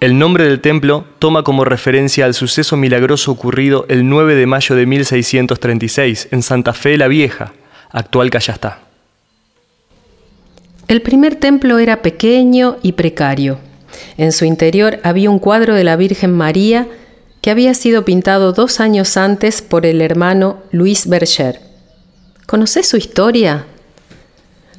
El nombre del templo toma como referencia al suceso milagroso ocurrido el 9 de mayo de 1636 en Santa Fe la Vieja, actual Callastá. El primer templo era pequeño y precario. En su interior había un cuadro de la Virgen María que había sido pintado dos años antes por el hermano Luis Berger. ¿Conoces su historia?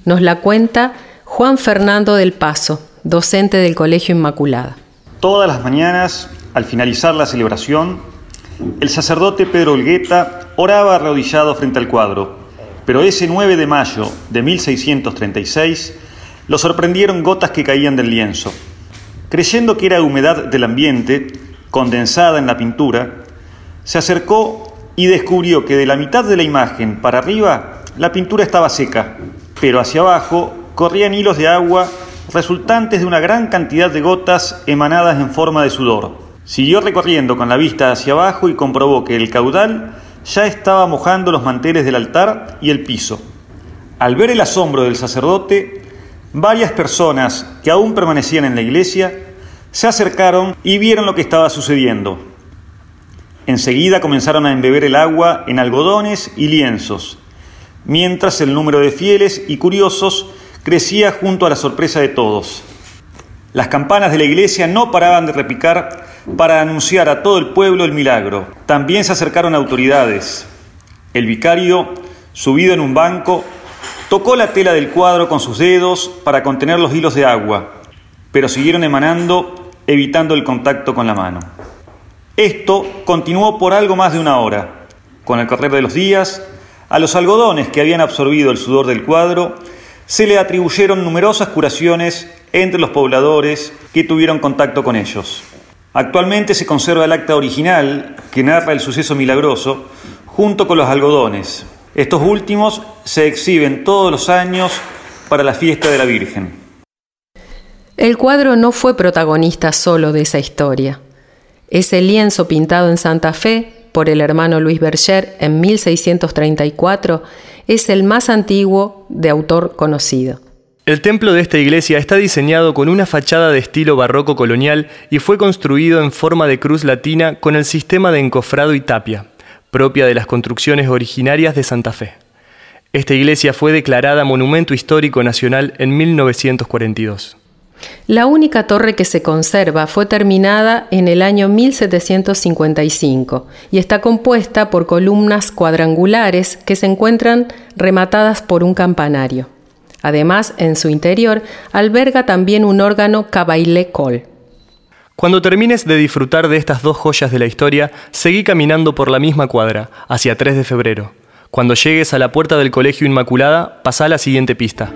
Nos la cuenta Juan Fernando del Paso, docente del Colegio Inmaculada. Todas las mañanas, al finalizar la celebración, el sacerdote Pedro Olgueta oraba arrodillado frente al cuadro, pero ese 9 de mayo de 1636 lo sorprendieron gotas que caían del lienzo. Creyendo que era humedad del ambiente, condensada en la pintura, se acercó y descubrió que de la mitad de la imagen para arriba la pintura estaba seca, pero hacia abajo corrían hilos de agua resultantes de una gran cantidad de gotas emanadas en forma de sudor. Siguió recorriendo con la vista hacia abajo y comprobó que el caudal ya estaba mojando los manteles del altar y el piso. Al ver el asombro del sacerdote, varias personas que aún permanecían en la iglesia se acercaron y vieron lo que estaba sucediendo. Enseguida comenzaron a embeber el agua en algodones y lienzos, mientras el número de fieles y curiosos crecía junto a la sorpresa de todos. Las campanas de la iglesia no paraban de repicar para anunciar a todo el pueblo el milagro. También se acercaron autoridades. El vicario, subido en un banco, tocó la tela del cuadro con sus dedos para contener los hilos de agua, pero siguieron emanando, evitando el contacto con la mano. Esto continuó por algo más de una hora. Con el correr de los días, a los algodones que habían absorbido el sudor del cuadro se le atribuyeron numerosas curaciones entre los pobladores que tuvieron contacto con ellos. Actualmente se conserva el acta original que narra el suceso milagroso junto con los algodones. Estos últimos se exhiben todos los años para la fiesta de la Virgen. El cuadro no fue protagonista solo de esa historia. Ese lienzo pintado en Santa Fe por el hermano Luis Berger en 1634 es el más antiguo de autor conocido. El templo de esta iglesia está diseñado con una fachada de estilo barroco colonial y fue construido en forma de cruz latina con el sistema de encofrado y tapia, propia de las construcciones originarias de Santa Fe. Esta iglesia fue declarada Monumento Histórico Nacional en 1942. La única torre que se conserva fue terminada en el año 1755 y está compuesta por columnas cuadrangulares que se encuentran rematadas por un campanario. Además, en su interior alberga también un órgano cabaile col. Cuando termines de disfrutar de estas dos joyas de la historia, seguí caminando por la misma cuadra, hacia 3 de febrero. Cuando llegues a la puerta del Colegio Inmaculada, pasa a la siguiente pista.